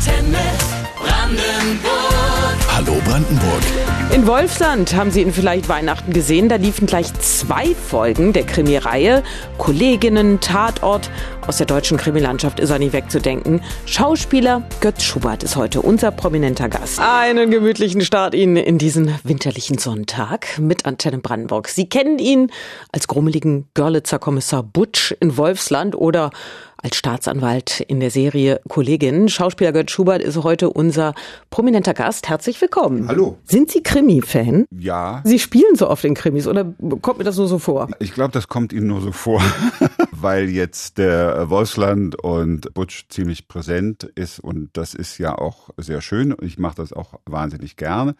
Antenne Brandenburg. Hallo Brandenburg. In Wolfsland haben Sie ihn vielleicht Weihnachten gesehen. Da liefen gleich zwei Folgen der Krimireihe. Kolleginnen, Tatort. Aus der deutschen Krimilandschaft ist er nicht wegzudenken. Schauspieler Götz Schubert ist heute unser prominenter Gast. Einen gemütlichen Start Ihnen in diesen winterlichen Sonntag mit Antenne Brandenburg. Sie kennen ihn als grummeligen Görlitzer Kommissar Butsch in Wolfsland oder als Staatsanwalt in der Serie Kollegin. Schauspieler Gerd Schubert ist heute unser prominenter Gast. Herzlich willkommen. Hallo. Sind Sie Krimi-Fan? Ja. Sie spielen so oft in Krimis oder kommt mir das nur so vor? Ich glaube, das kommt Ihnen nur so vor, weil jetzt der Wolfsland und Butch ziemlich präsent ist und das ist ja auch sehr schön und ich mache das auch wahnsinnig gerne.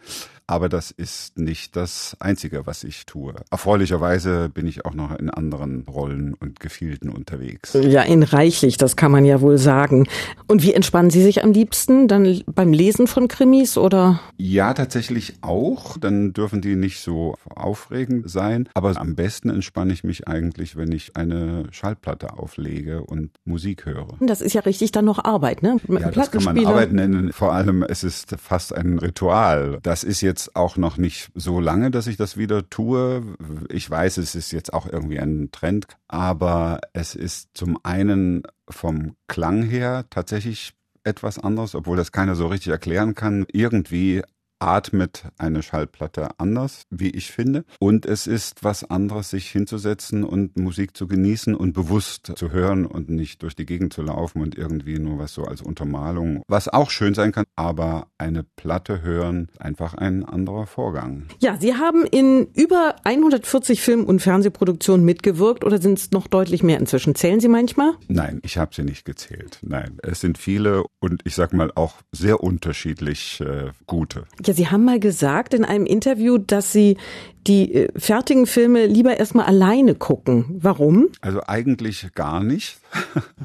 Aber das ist nicht das Einzige, was ich tue. Erfreulicherweise bin ich auch noch in anderen Rollen und Gefilden unterwegs. Ja, in reichlich, das kann man ja wohl sagen. Und wie entspannen Sie sich am liebsten? Dann beim Lesen von Krimis oder? Ja, tatsächlich auch. Dann dürfen die nicht so aufregend sein. Aber am besten entspanne ich mich eigentlich, wenn ich eine Schallplatte auflege und Musik höre. Das ist ja richtig dann noch Arbeit, ne? Mit ja, das kann man Arbeit nennen. Vor allem, es ist fast ein Ritual. Das ist jetzt jetzt auch noch nicht so lange, dass ich das wieder tue. Ich weiß, es ist jetzt auch irgendwie ein Trend, aber es ist zum einen vom Klang her tatsächlich etwas anderes, obwohl das keiner so richtig erklären kann. Irgendwie atmet eine Schallplatte anders, wie ich finde. Und es ist was anderes, sich hinzusetzen und Musik zu genießen und bewusst zu hören und nicht durch die Gegend zu laufen und irgendwie nur was so als Untermalung, was auch schön sein kann, aber eine Platte hören, einfach ein anderer Vorgang. Ja, Sie haben in über 140 Film- und Fernsehproduktionen mitgewirkt oder sind es noch deutlich mehr inzwischen? Zählen Sie manchmal? Nein, ich habe sie nicht gezählt. Nein, es sind viele und ich sag mal auch sehr unterschiedlich äh, gute. Ja, ja, Sie haben mal gesagt in einem Interview, dass Sie die äh, fertigen Filme lieber erstmal alleine gucken. Warum? Also eigentlich gar nicht.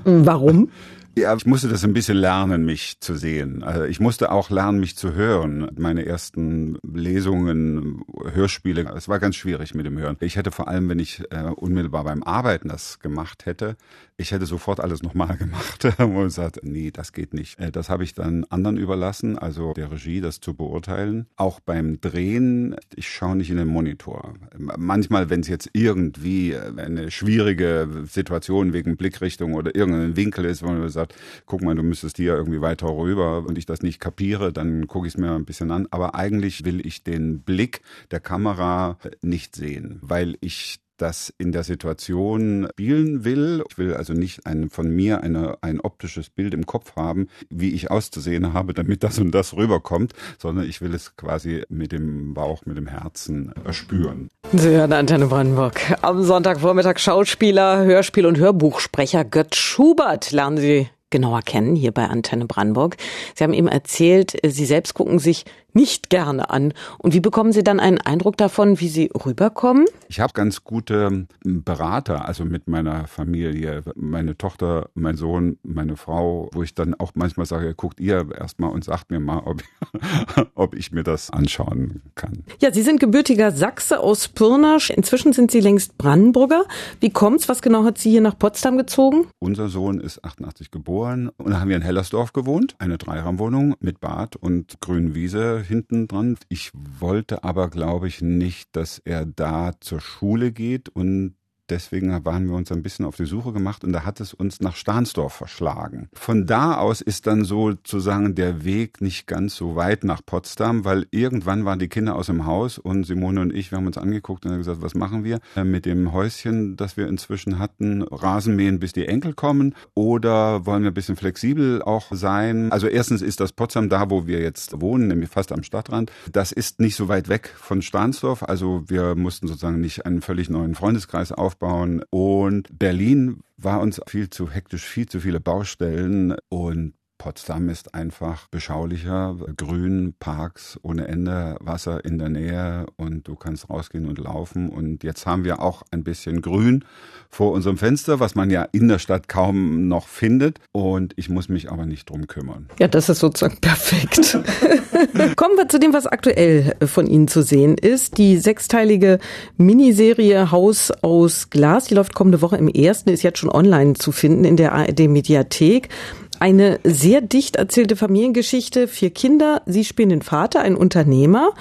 Warum? Ja, ich musste das ein bisschen lernen, mich zu sehen. Also ich musste auch lernen, mich zu hören. Meine ersten Lesungen, Hörspiele, es war ganz schwierig mit dem Hören. Ich hätte vor allem, wenn ich äh, unmittelbar beim Arbeiten das gemacht hätte, ich hätte sofort alles nochmal gemacht und gesagt, nee, das geht nicht. Äh, das habe ich dann anderen überlassen, also der Regie, das zu beurteilen. Auch beim Drehen, ich schaue nicht in den Monitor. Manchmal, wenn es jetzt irgendwie eine schwierige Situation wegen Blickrichtung oder irgendein Winkel ist, wo man sagt, sagt, guck mal, du müsstest hier irgendwie weiter rüber und ich das nicht kapiere, dann gucke ich es mir ein bisschen an. Aber eigentlich will ich den Blick der Kamera nicht sehen, weil ich das in der Situation spielen will. Ich will also nicht ein, von mir eine, ein optisches Bild im Kopf haben, wie ich auszusehen habe, damit das und das rüberkommt, sondern ich will es quasi mit dem Bauch, mit dem Herzen erspüren. Sie hören Antenne Brandenburg. Am Sonntagvormittag Schauspieler, Hörspiel- und Hörbuchsprecher Götz Schubert lernen Sie genauer kennen hier bei Antenne Brandenburg. Sie haben eben erzählt, Sie selbst gucken sich nicht gerne an. Und wie bekommen Sie dann einen Eindruck davon, wie Sie rüberkommen? Ich habe ganz gute Berater, also mit meiner Familie, meine Tochter, mein Sohn, meine Frau, wo ich dann auch manchmal sage, guckt ihr erstmal und sagt mir mal, ob, ob ich mir das anschauen kann. Ja, Sie sind gebürtiger Sachse aus Pirnasch. Inzwischen sind Sie längst Brandenburger. Wie kommt's? Was genau hat Sie hier nach Potsdam gezogen? Unser Sohn ist 88 geboren und da haben wir in Hellersdorf gewohnt, eine Dreiraumwohnung mit Bad und grünen Wiese hinten dran. Ich wollte aber, glaube ich, nicht, dass er da zur Schule geht und Deswegen waren wir uns ein bisschen auf die Suche gemacht und da hat es uns nach Stahnsdorf verschlagen. Von da aus ist dann sozusagen der Weg nicht ganz so weit nach Potsdam, weil irgendwann waren die Kinder aus dem Haus und Simone und ich, wir haben uns angeguckt und haben gesagt, was machen wir äh, mit dem Häuschen, das wir inzwischen hatten? Rasenmähen, bis die Enkel kommen oder wollen wir ein bisschen flexibel auch sein? Also erstens ist das Potsdam da, wo wir jetzt wohnen, nämlich fast am Stadtrand. Das ist nicht so weit weg von Stahnsdorf, also wir mussten sozusagen nicht einen völlig neuen Freundeskreis aufbauen aufbauen. Und Berlin war uns viel zu hektisch, viel zu viele Baustellen und Potsdam ist einfach beschaulicher, grün, Parks ohne Ende, Wasser in der Nähe und du kannst rausgehen und laufen. Und jetzt haben wir auch ein bisschen Grün vor unserem Fenster, was man ja in der Stadt kaum noch findet. Und ich muss mich aber nicht drum kümmern. Ja, das ist sozusagen perfekt. Kommen wir zu dem, was aktuell von Ihnen zu sehen ist. Die sechsteilige Miniserie Haus aus Glas, die läuft kommende Woche im ersten, ist jetzt schon online zu finden in der ARD Mediathek. Eine sehr dicht erzählte Familiengeschichte, vier Kinder. Sie spielen den Vater, ein Unternehmer.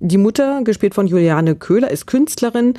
Die Mutter, gespielt von Juliane Köhler, ist Künstlerin.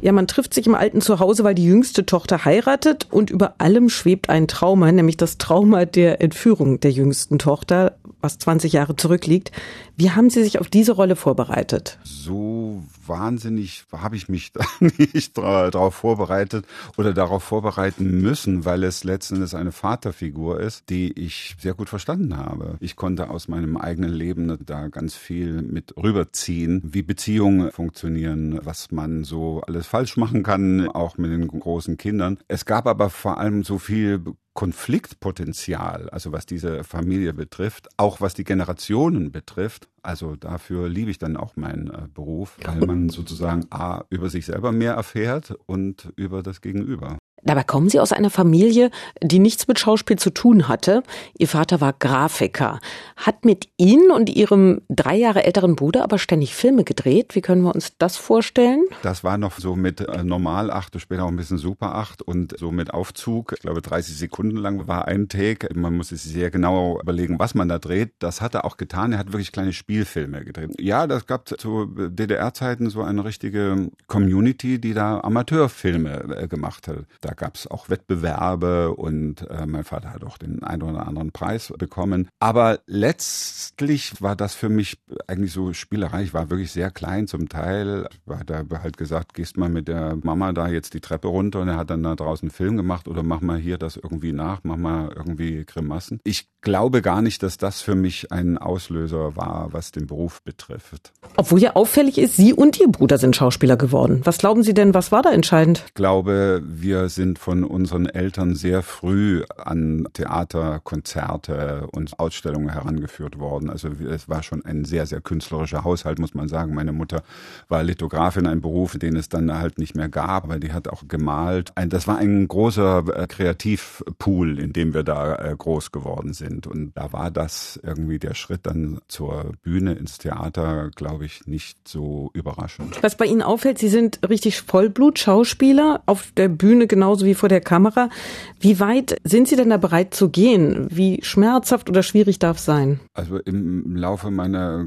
Ja, man trifft sich im alten Zuhause, weil die jüngste Tochter heiratet und über allem schwebt ein Trauma, nämlich das Trauma der Entführung der jüngsten Tochter, was 20 Jahre zurückliegt. Wie haben Sie sich auf diese Rolle vorbereitet? So wahnsinnig habe ich mich da nicht darauf vorbereitet oder darauf vorbereiten müssen, weil es letzten Endes eine Vaterfigur ist, die ich sehr gut verstanden habe. Ich konnte aus meinem eigenen Leben da ganz viel mit rüberziehen, wie Beziehungen funktionieren, was man so alles falsch machen kann, auch mit den großen Kindern. Es gab aber vor allem so viel Konfliktpotenzial, also was diese Familie betrifft, auch was die Generationen betrifft. Also dafür liebe ich dann auch meinen äh, Beruf, weil man sozusagen A über sich selber mehr erfährt und über das Gegenüber. Dabei kommen Sie aus einer Familie, die nichts mit Schauspiel zu tun hatte. Ihr Vater war Grafiker, hat mit Ihnen und Ihrem drei Jahre älteren Bruder aber ständig Filme gedreht. Wie können wir uns das vorstellen? Das war noch so mit äh, Normal 8, später auch ein bisschen Super 8 und so mit Aufzug. Ich glaube, 30 Sekunden lang war ein Take. Man muss sich sehr genau überlegen, was man da dreht. Das hat er auch getan. Er hat wirklich kleine Spielfilme gedreht. Ja, das gab zu DDR-Zeiten so eine richtige Community, die da Amateurfilme äh, gemacht hat. Da gab es auch Wettbewerbe und äh, mein Vater hat auch den einen oder anderen Preis bekommen. Aber letztlich war das für mich eigentlich so Spielerei. Ich war wirklich sehr klein zum Teil. Hat er halt gesagt, gehst mal mit der Mama da jetzt die Treppe runter und er hat dann da draußen einen Film gemacht oder mach mal hier das irgendwie nach, mach mal irgendwie Grimassen. Ich glaube gar nicht, dass das für mich ein Auslöser war, was den Beruf betrifft. Obwohl ja auffällig ist, Sie und Ihr Bruder sind Schauspieler geworden. Was glauben Sie denn, was war da entscheidend? Ich glaube, wir sind von unseren Eltern sehr früh an Theater, Konzerte und Ausstellungen herangeführt worden. Also es war schon ein sehr, sehr künstlerischer Haushalt, muss man sagen. Meine Mutter war Lithografin, ein Beruf, den es dann halt nicht mehr gab, weil die hat auch gemalt. Das war ein großer äh, Kreativpool, in dem wir da äh, groß geworden sind. Und da war das irgendwie der Schritt dann zur Bühne ins Theater, glaube ich, nicht so überraschend. Was bei Ihnen auffällt, Sie sind richtig Vollblut-Schauspieler auf der Bühne genauso wie vor der Kamera. Wie weit sind Sie denn da bereit zu gehen? Wie schmerzhaft oder schwierig darf es sein? Also im Laufe meiner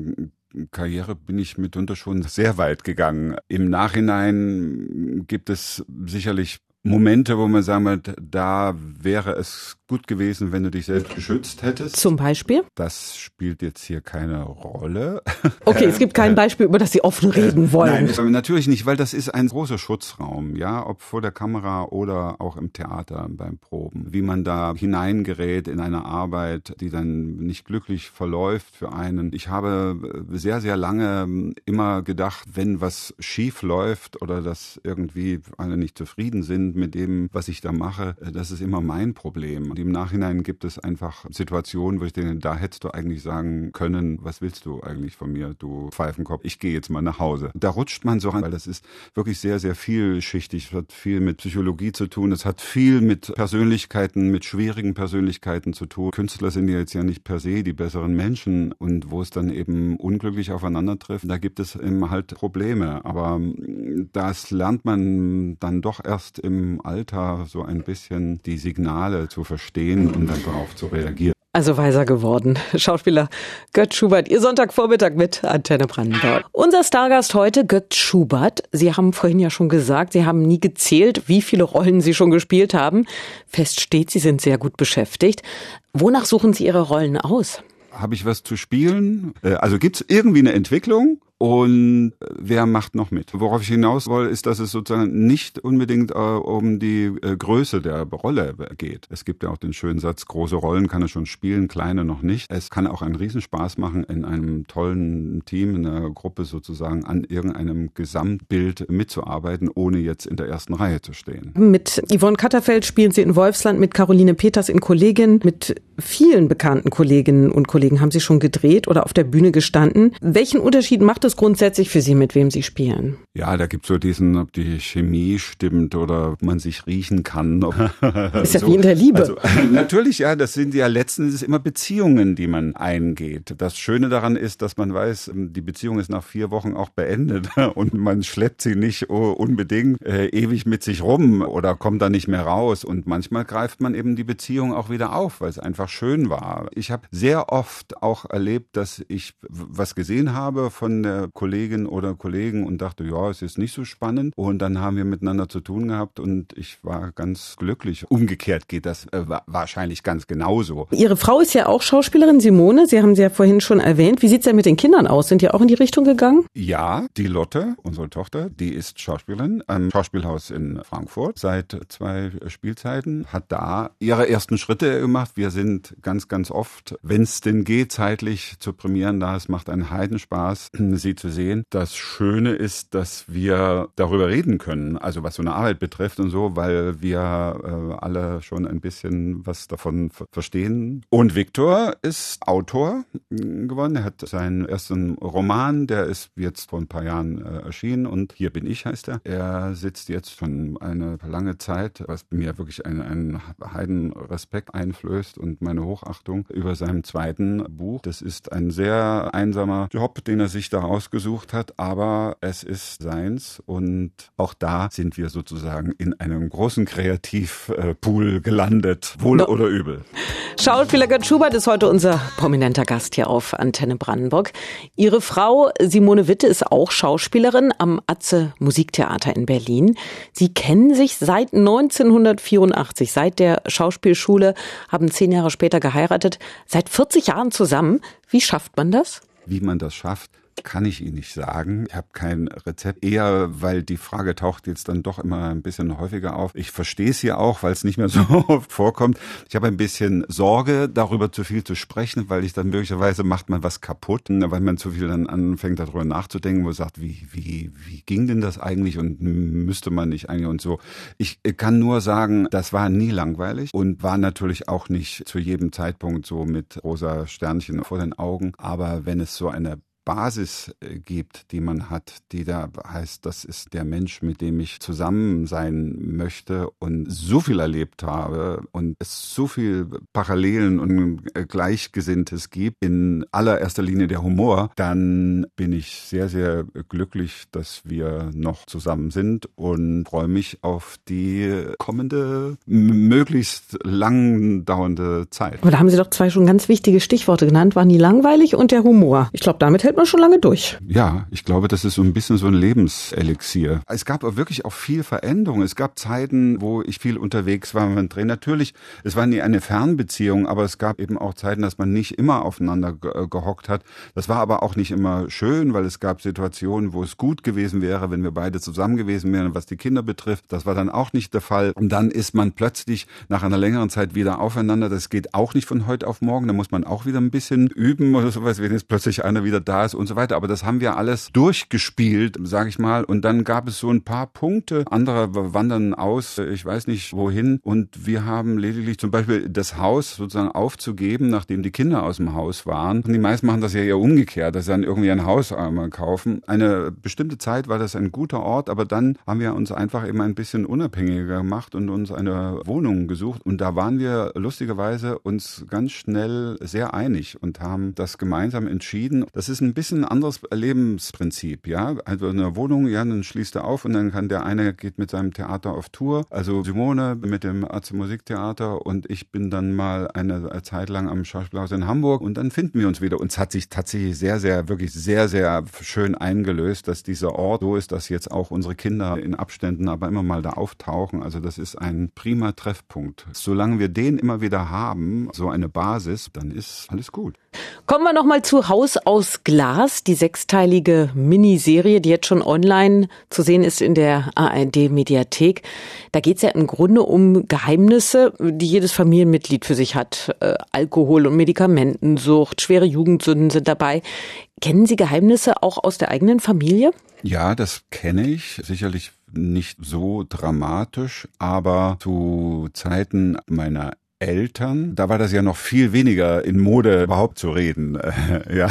Karriere bin ich mitunter schon sehr weit gegangen. Im Nachhinein gibt es sicherlich Momente, wo man sagen wird, da wäre es gut gewesen, wenn du dich selbst geschützt hättest. Zum Beispiel? Das spielt jetzt hier keine Rolle. Okay, es gibt kein Beispiel, über das Sie offen reden wollen. Nein, natürlich nicht, weil das ist ein großer Schutzraum, ja, ob vor der Kamera oder auch im Theater beim Proben. Wie man da hineingerät in eine Arbeit, die dann nicht glücklich verläuft für einen. Ich habe sehr, sehr lange immer gedacht, wenn was schief läuft oder dass irgendwie alle nicht zufrieden sind mit dem, was ich da mache, das ist immer mein Problem im Nachhinein gibt es einfach Situationen, wo ich denke, da hättest du eigentlich sagen können, was willst du eigentlich von mir, du Pfeifenkopf, ich gehe jetzt mal nach Hause. Da rutscht man so rein, weil das ist wirklich sehr, sehr vielschichtig, es hat viel mit Psychologie zu tun, es hat viel mit Persönlichkeiten, mit schwierigen Persönlichkeiten zu tun. Künstler sind jetzt ja nicht per se die besseren Menschen und wo es dann eben unglücklich aufeinander trifft, da gibt es eben halt Probleme. Aber das lernt man dann doch erst im Alter so ein bisschen die Signale zu verstehen und dann darauf zu reagieren. Also weiser geworden. Schauspieler Götz Schubert, Ihr Sonntagvormittag mit Antenne Brandenburg. Unser Stargast heute, Götz Schubert. Sie haben vorhin ja schon gesagt, Sie haben nie gezählt, wie viele Rollen Sie schon gespielt haben. Fest steht, Sie sind sehr gut beschäftigt. Wonach suchen Sie Ihre Rollen aus? Habe ich was zu spielen? Äh, also gibt es irgendwie eine Entwicklung? Und wer macht noch mit? Worauf ich hinaus will, ist, dass es sozusagen nicht unbedingt äh, um die äh, Größe der Rolle geht. Es gibt ja auch den schönen Satz, große Rollen kann er schon spielen, kleine noch nicht. Es kann auch einen Riesenspaß machen, in einem tollen Team, in einer Gruppe sozusagen an irgendeinem Gesamtbild mitzuarbeiten, ohne jetzt in der ersten Reihe zu stehen. Mit Yvonne Katterfeld spielen Sie in Wolfsland, mit Caroline Peters in Kollegin, mit vielen bekannten Kolleginnen und Kollegen haben Sie schon gedreht oder auf der Bühne gestanden. Welchen Unterschied macht es es grundsätzlich für Sie, mit wem Sie spielen? Ja, da gibt's so diesen, ob die Chemie stimmt oder ob man sich riechen kann. Ist ja so. wie in der Liebe. Also, natürlich, ja, das sind ja letztens immer Beziehungen, die man eingeht. Das Schöne daran ist, dass man weiß, die Beziehung ist nach vier Wochen auch beendet und man schleppt sie nicht unbedingt äh, ewig mit sich rum oder kommt da nicht mehr raus. Und manchmal greift man eben die Beziehung auch wieder auf, weil es einfach schön war. Ich habe sehr oft auch erlebt, dass ich was gesehen habe von der Kollegin oder Kollegen und dachte, ja, es ist nicht so spannend. Und dann haben wir miteinander zu tun gehabt und ich war ganz glücklich. Umgekehrt geht das äh, wahrscheinlich ganz genauso. Ihre Frau ist ja auch Schauspielerin, Simone. Sie haben sie ja vorhin schon erwähnt. Wie sieht's denn mit den Kindern aus? Sind die auch in die Richtung gegangen? Ja, die Lotte, unsere Tochter, die ist Schauspielerin am Schauspielhaus in Frankfurt seit zwei Spielzeiten, hat da ihre ersten Schritte gemacht. Wir sind ganz, ganz oft, wenn es denn geht, zeitlich zu Premieren da. Es macht einen Heidenspaß, sie zu sehen. Das Schöne ist, dass wir darüber reden können, also was so eine Arbeit betrifft und so, weil wir äh, alle schon ein bisschen was davon verstehen. Und Viktor ist Autor geworden. Er hat seinen ersten Roman, der ist jetzt vor ein paar Jahren äh, erschienen und Hier bin ich heißt er. Er sitzt jetzt schon eine lange Zeit, was mir wirklich einen, einen Heidenrespekt einflößt und meine Hochachtung über seinem zweiten Buch. Das ist ein sehr einsamer Job, den er sich da ausgesucht hat, aber es ist seins und auch da sind wir sozusagen in einem großen Kreativpool gelandet, wohl no. oder übel. Schauspieler Gerd Schubert ist heute unser prominenter Gast hier auf Antenne Brandenburg. Ihre Frau Simone Witte ist auch Schauspielerin am Atze Musiktheater in Berlin. Sie kennen sich seit 1984, seit der Schauspielschule, haben zehn Jahre später geheiratet, seit 40 Jahren zusammen. Wie schafft man das? Wie man das schafft, kann ich Ihnen nicht sagen. Ich habe kein Rezept. Eher, weil die Frage taucht jetzt dann doch immer ein bisschen häufiger auf. Ich verstehe es ja auch, weil es nicht mehr so oft vorkommt. Ich habe ein bisschen Sorge, darüber zu viel zu sprechen, weil ich dann möglicherweise macht man was kaputt, weil man zu viel dann anfängt, darüber nachzudenken, wo sagt, wie, wie, wie ging denn das eigentlich und müsste man nicht eigentlich und so. Ich kann nur sagen, das war nie langweilig und war natürlich auch nicht zu jedem Zeitpunkt so mit rosa Sternchen vor den Augen. Aber wenn es so eine Basis äh, gibt, die man hat, die da heißt, das ist der Mensch, mit dem ich zusammen sein möchte und so viel erlebt habe und es so viel Parallelen und äh, Gleichgesinntes gibt, in allererster Linie der Humor, dann bin ich sehr, sehr glücklich, dass wir noch zusammen sind und freue mich auf die kommende, möglichst lang dauernde Zeit. Aber da haben Sie doch zwei schon ganz wichtige Stichworte genannt, waren die langweilig und der Humor. Ich glaube, damit hält man schon lange durch. Ja, ich glaube, das ist so ein bisschen so ein Lebenselixier. Es gab aber wirklich auch viel Veränderung. Es gab Zeiten, wo ich viel unterwegs war mit dem Dreh. Natürlich, es war nie eine Fernbeziehung, aber es gab eben auch Zeiten, dass man nicht immer aufeinander äh, gehockt hat. Das war aber auch nicht immer schön, weil es gab Situationen, wo es gut gewesen wäre, wenn wir beide zusammen gewesen wären, was die Kinder betrifft. Das war dann auch nicht der Fall. Und dann ist man plötzlich nach einer längeren Zeit wieder aufeinander. Das geht auch nicht von heute auf morgen. Da muss man auch wieder ein bisschen üben oder sowas, wenn jetzt plötzlich einer wieder da ist und so weiter. Aber das haben wir alles durchgespielt, sage ich mal. Und dann gab es so ein paar Punkte. Andere wandern aus, ich weiß nicht wohin. Und wir haben lediglich zum Beispiel das Haus sozusagen aufzugeben, nachdem die Kinder aus dem Haus waren. Und die meisten machen das ja eher umgekehrt, dass sie dann irgendwie ein Haus einmal kaufen. Eine bestimmte Zeit war das ein guter Ort, aber dann haben wir uns einfach eben ein bisschen unabhängiger gemacht und uns eine Wohnung gesucht. Und da waren wir lustigerweise uns ganz schnell sehr einig und haben das gemeinsam entschieden. Das ist ein bisschen ein anderes Lebensprinzip, ja. Also eine Wohnung, ja, dann schließt er auf und dann kann der eine geht mit seinem Theater auf Tour. Also Simone mit dem Arzt Musiktheater und ich bin dann mal eine Zeit lang am Schauspielhaus in Hamburg und dann finden wir uns wieder. Uns hat sich tatsächlich sehr, sehr, wirklich sehr, sehr schön eingelöst, dass dieser Ort so ist, dass jetzt auch unsere Kinder in Abständen aber immer mal da auftauchen. Also das ist ein prima Treffpunkt. Solange wir den immer wieder haben, so eine Basis, dann ist alles gut. Kommen wir nochmal zu Haus aus Glas, die sechsteilige Miniserie, die jetzt schon online zu sehen ist in der ARD-Mediathek. Da geht es ja im Grunde um Geheimnisse, die jedes Familienmitglied für sich hat. Äh, Alkohol- und Medikamentensucht, schwere Jugendsünden sind dabei. Kennen Sie Geheimnisse auch aus der eigenen Familie? Ja, das kenne ich. Sicherlich nicht so dramatisch, aber zu Zeiten meiner Eltern, da war das ja noch viel weniger in Mode überhaupt zu reden. ja,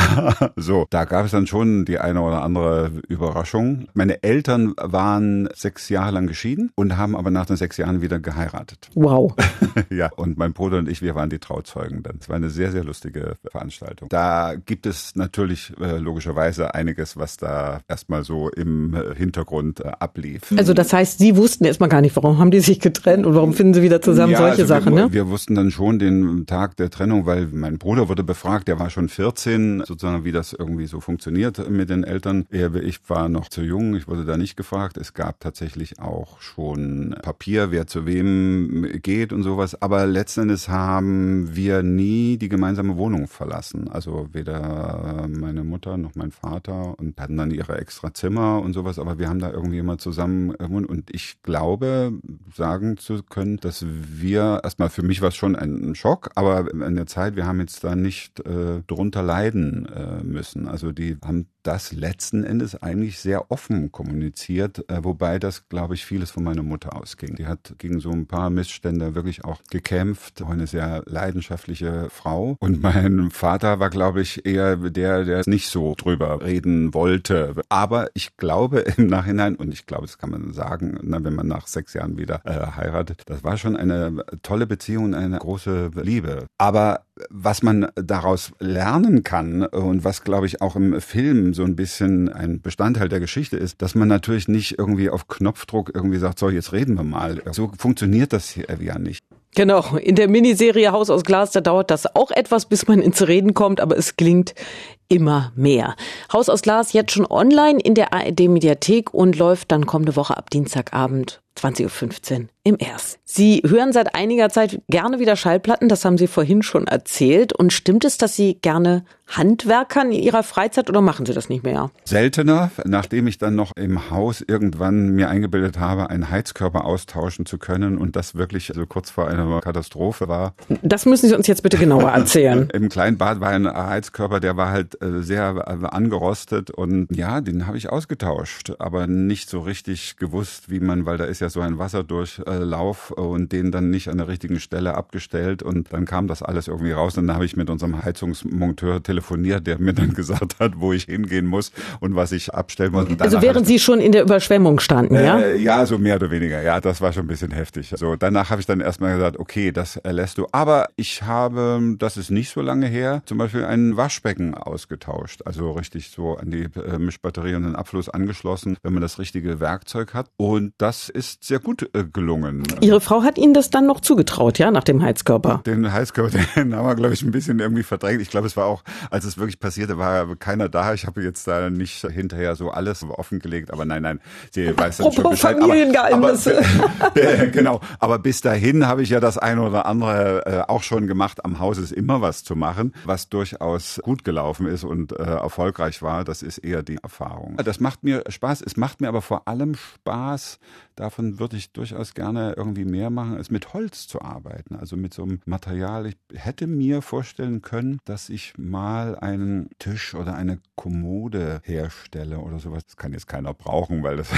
so. Da gab es dann schon die eine oder andere Überraschung. Meine Eltern waren sechs Jahre lang geschieden und haben aber nach den sechs Jahren wieder geheiratet. Wow. ja, und mein Bruder und ich, wir waren die Trauzeugen dann. Es war eine sehr, sehr lustige Veranstaltung. Da gibt es natürlich äh, logischerweise einiges, was da erstmal so im äh, Hintergrund äh, ablief. Also das heißt, Sie wussten erstmal gar nicht, warum haben die sich getrennt und warum finden sie wieder zusammen, ja, solche also Sachen, wir, ne? Wir wussten dann schon den Tag der Trennung, weil mein Bruder wurde befragt, der war schon 14, sozusagen wie das irgendwie so funktioniert mit den Eltern. Er, ich war noch zu jung, ich wurde da nicht gefragt. Es gab tatsächlich auch schon Papier, wer zu wem geht und sowas. Aber letzten Endes haben wir nie die gemeinsame Wohnung verlassen. Also weder meine Mutter noch mein Vater und hatten dann ihre extra Zimmer und sowas. Aber wir haben da irgendwie immer zusammen. Und ich glaube, sagen zu können, dass wir erstmal für mich war es schon ein Schock, aber in der Zeit, wir haben jetzt da nicht äh, drunter leiden äh, müssen. Also die haben das letzten Endes eigentlich sehr offen kommuniziert, äh, wobei das, glaube ich, vieles von meiner Mutter ausging. Die hat gegen so ein paar Missstände wirklich auch gekämpft, auch eine sehr leidenschaftliche Frau. Und mein Vater war, glaube ich, eher der, der nicht so drüber reden wollte. Aber ich glaube im Nachhinein, und ich glaube, das kann man sagen, na, wenn man nach sechs Jahren wieder äh, heiratet, das war schon eine tolle Beziehung, eine große Liebe. Aber was man daraus lernen kann und was, glaube ich, auch im Film so ein bisschen ein Bestandteil der Geschichte ist, dass man natürlich nicht irgendwie auf Knopfdruck irgendwie sagt, so, jetzt reden wir mal. So funktioniert das ja nicht. Genau, in der Miniserie Haus aus Glas, da dauert das auch etwas, bis man ins Reden kommt, aber es klingt immer mehr. Haus aus Glas jetzt schon online in der ARD Mediathek und läuft dann kommende Woche ab Dienstagabend 20.15 Uhr im Erst. Sie hören seit einiger Zeit gerne wieder Schallplatten, das haben Sie vorhin schon erzählt. Und stimmt es, dass Sie gerne Handwerkern in Ihrer Freizeit oder machen Sie das nicht mehr? Seltener, nachdem ich dann noch im Haus irgendwann mir eingebildet habe, einen Heizkörper austauschen zu können und das wirklich also kurz vor einer Katastrophe war. Das müssen Sie uns jetzt bitte genauer erzählen. Im kleinen Bad war ein Heizkörper, der war halt äh, sehr äh, angerostet und ja, den habe ich ausgetauscht, aber nicht so richtig gewusst, wie man, weil da ist ja so ein Wasserdurchlauf und den dann nicht an der richtigen Stelle abgestellt und dann kam das alles irgendwie raus und dann habe ich mit unserem Heizungsmonteur telefoniert, der mir dann gesagt hat, wo ich hingehen muss und was ich abstellen muss. Also während Sie schon in der Überschwemmung standen, ja? Äh, ja, so mehr oder weniger. Ja, das war schon ein bisschen heftig. So, danach habe ich dann erstmal gesagt, okay, das erlässt du. Aber ich habe, das ist nicht so lange her, zum Beispiel ein Waschbecken ausgetauscht. Also richtig so an die äh, Mischbatterie und den Abfluss angeschlossen, wenn man das richtige Werkzeug hat. Und das ist sehr gut äh, gelungen. Ihre Frau hat Ihnen das dann noch zugetraut, ja, nach dem Heizkörper? Den Heizkörper, den haben wir, glaube ich, ein bisschen irgendwie verdrängt. Ich glaube, es war auch, als es wirklich passierte, war keiner da. Ich habe jetzt da nicht hinterher so alles offengelegt, aber nein, nein, sie weiß dann schon Bescheid. Familiengeheimnisse. Aber, aber, genau, aber bis dahin habe ich ja das eine oder andere äh, auch schon gemacht. Am Haus ist immer was zu machen, was durchaus gut gelaufen ist und äh, erfolgreich war. Das ist eher die Erfahrung. Das macht mir Spaß. Es macht mir aber vor allem Spaß, davon würde ich durchaus gerne irgendwie mehr machen, als mit Holz zu arbeiten. Also mit so einem Material. Ich hätte mir vorstellen können, dass ich mal einen Tisch oder eine Kommode herstelle oder sowas. Das kann jetzt keiner brauchen, weil das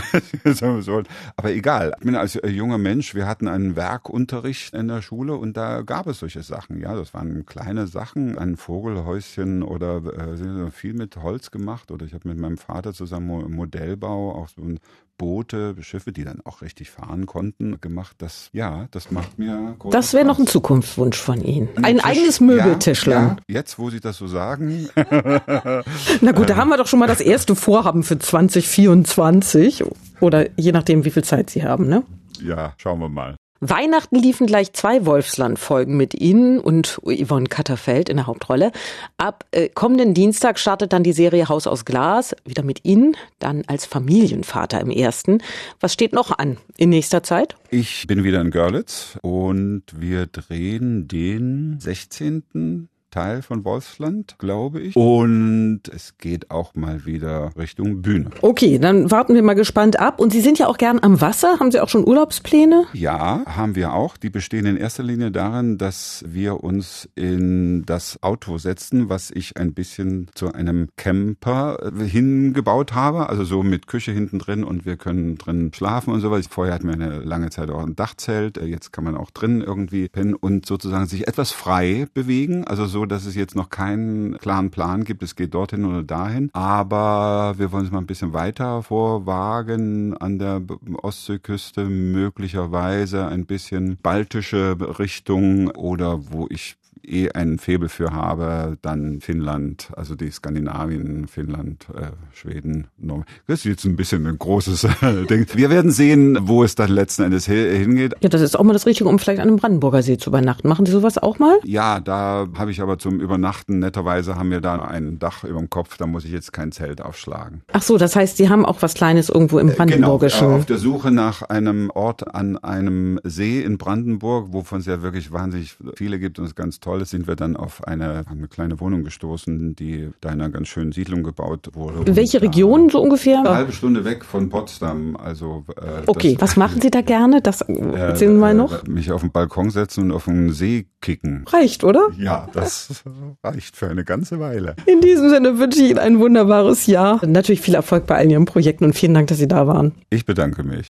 so. Aber egal. Ich bin als junger Mensch, wir hatten einen Werkunterricht in der Schule und da gab es solche Sachen. Ja, das waren kleine Sachen, ein Vogelhäuschen oder äh, viel mit Holz gemacht. Oder ich habe mit meinem Vater zusammen Modellbau, auch so ein Boote, Schiffe, die dann auch richtig fahren konnten, gemacht. Das, ja, das macht mir Das wäre noch ein Zukunftswunsch von Ihnen. Ein Tisch, eigenes Möbeltischler. Ja, ja, jetzt, wo Sie das so sagen. Na gut, da haben wir doch schon mal das erste Vorhaben für 2024. Oder je nachdem, wie viel Zeit Sie haben, ne? Ja, schauen wir mal. Weihnachten liefen gleich zwei Wolfsland-Folgen mit Ihnen und Yvonne Katterfeld in der Hauptrolle. Ab äh, kommenden Dienstag startet dann die Serie Haus aus Glas, wieder mit Ihnen, dann als Familienvater im ersten. Was steht noch an in nächster Zeit? Ich bin wieder in Görlitz und wir drehen den 16 Teil von Wolfsland, glaube ich. Und es geht auch mal wieder Richtung Bühne. Okay, dann warten wir mal gespannt ab. Und Sie sind ja auch gern am Wasser. Haben Sie auch schon Urlaubspläne? Ja, haben wir auch. Die bestehen in erster Linie darin, dass wir uns in das Auto setzen, was ich ein bisschen zu einem Camper hingebaut habe. Also so mit Küche hinten drin und wir können drin schlafen und sowas. Vorher hatten wir eine lange Zeit auch ein Dachzelt. Jetzt kann man auch drin irgendwie pennen und sozusagen sich etwas frei bewegen. Also so, dass es jetzt noch keinen klaren Plan gibt. Es geht dorthin oder dahin. Aber wir wollen es mal ein bisschen weiter vorwagen an der Ostseeküste, möglicherweise ein bisschen baltische Richtung oder wo ich eh ein Faible für habe, dann Finnland, also die Skandinavien, Finnland, äh, Schweden, Norwegen. Das ist jetzt ein bisschen ein großes Ding. Wir werden sehen, wo es dann letzten Endes hingeht. Ja, das ist auch mal das Richtige, um vielleicht an einem Brandenburger See zu übernachten. Machen Sie sowas auch mal? Ja, da habe ich aber zum Übernachten, netterweise haben wir da ein Dach über dem Kopf, da muss ich jetzt kein Zelt aufschlagen. Ach so, das heißt, Sie haben auch was Kleines irgendwo im Brandenburgischen. Genau, auf der Suche nach einem Ort an einem See in Brandenburg, wovon es ja wirklich wahnsinnig viele gibt und es ist ganz toll ist, sind wir dann auf eine, eine kleine Wohnung gestoßen, die da in einer ganz schönen Siedlung gebaut wurde. Welche Region so ungefähr? Eine halbe Stunde weg von Potsdam. Also äh, Okay, was machen Sie da gerne? Das erzählen Sie mal noch. Äh, mich auf den Balkon setzen und auf den See kicken. Reicht, oder? Ja, das reicht für eine ganze Weile. In diesem Sinne wünsche ich Ihnen ein wunderbares Jahr. Natürlich viel Erfolg bei all Ihren Projekten und vielen Dank, dass Sie da waren. Ich bedanke mich.